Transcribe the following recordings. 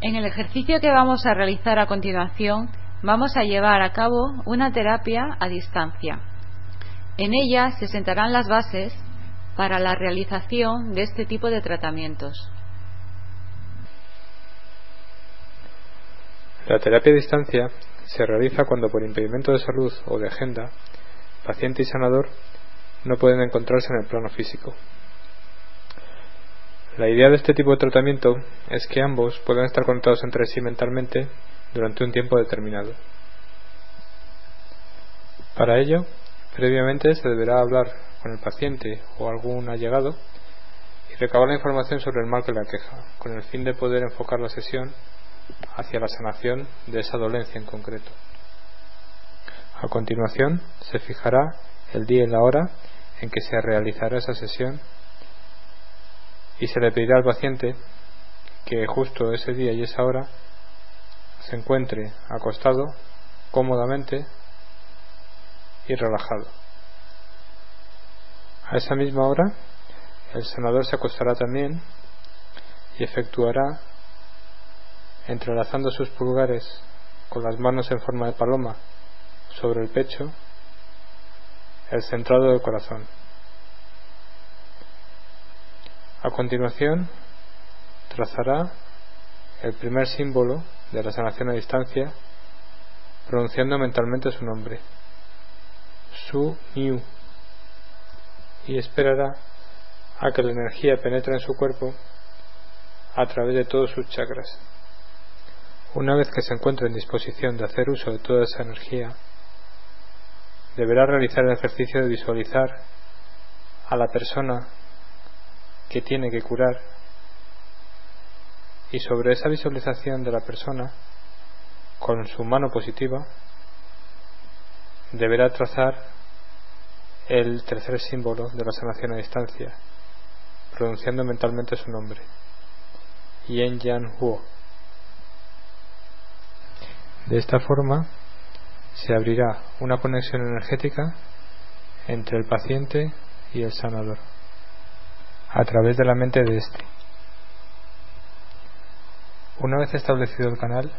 En el ejercicio que vamos a realizar a continuación, vamos a llevar a cabo una terapia a distancia. En ella se sentarán las bases para la realización de este tipo de tratamientos. La terapia a distancia se realiza cuando por impedimento de salud o de agenda, paciente y sanador no pueden encontrarse en el plano físico. La idea de este tipo de tratamiento es que ambos puedan estar conectados entre sí mentalmente durante un tiempo determinado. Para ello, previamente se deberá hablar con el paciente o algún allegado y recabar la información sobre el mal que le aqueja, con el fin de poder enfocar la sesión hacia la sanación de esa dolencia en concreto. A continuación, se fijará el día y la hora en que se realizará esa sesión y se le pedirá al paciente que justo ese día y esa hora se encuentre acostado cómodamente y relajado. A esa misma hora, el sanador se acostará también y efectuará, entrelazando sus pulgares con las manos en forma de paloma sobre el pecho, el centrado del corazón. A continuación, trazará el primer símbolo de la sanación a distancia pronunciando mentalmente su nombre, Su Miu, y esperará a que la energía penetre en su cuerpo a través de todos sus chakras. Una vez que se encuentre en disposición de hacer uso de toda esa energía, deberá realizar el ejercicio de visualizar a la persona que tiene que curar. Y sobre esa visualización de la persona con su mano positiva deberá trazar el tercer símbolo de la sanación a distancia pronunciando mentalmente su nombre Yen Yan Huo. De esta forma se abrirá una conexión energética entre el paciente y el sanador a través de la mente de éste. Una vez establecido el canal,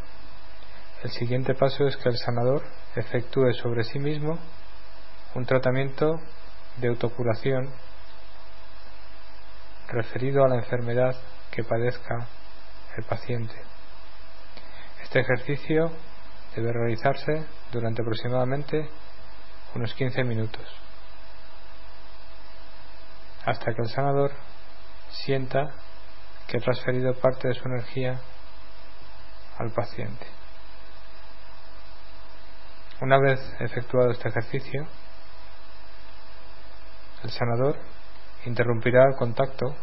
el siguiente paso es que el sanador efectúe sobre sí mismo un tratamiento de autocuración referido a la enfermedad que padezca el paciente. Este ejercicio debe realizarse durante aproximadamente unos 15 minutos hasta que el sanador sienta que ha transferido parte de su energía al paciente. Una vez efectuado este ejercicio, el sanador interrumpirá el contacto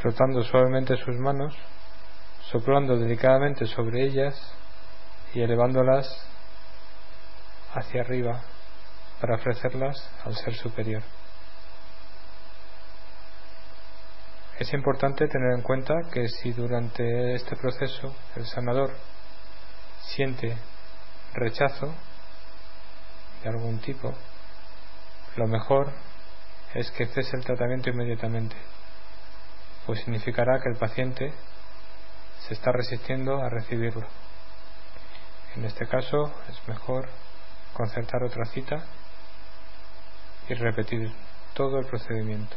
frotando suavemente sus manos, soplando delicadamente sobre ellas y elevándolas hacia arriba para ofrecerlas al ser superior. Es importante tener en cuenta que si durante este proceso el sanador siente rechazo de algún tipo, lo mejor es que cese el tratamiento inmediatamente, pues significará que el paciente se está resistiendo a recibirlo. En este caso es mejor concertar otra cita y repetir todo el procedimiento.